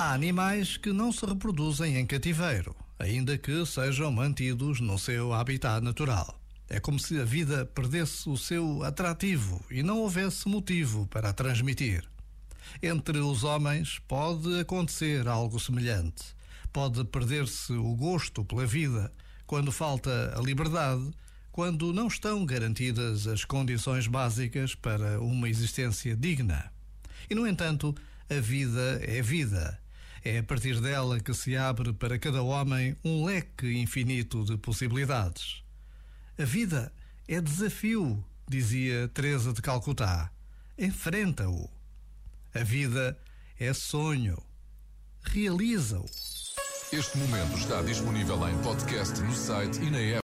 Há animais que não se reproduzem em cativeiro, ainda que sejam mantidos no seu habitat natural. É como se a vida perdesse o seu atrativo e não houvesse motivo para a transmitir. Entre os homens pode acontecer algo semelhante. Pode perder-se o gosto pela vida quando falta a liberdade, quando não estão garantidas as condições básicas para uma existência digna. E, no entanto, a vida é vida é a partir dela que se abre para cada homem um leque infinito de possibilidades. A vida é desafio, dizia Teresa de Calcutá. Enfrenta-o. A vida é sonho. Realiza-o. Este momento está disponível em podcast no site e na app.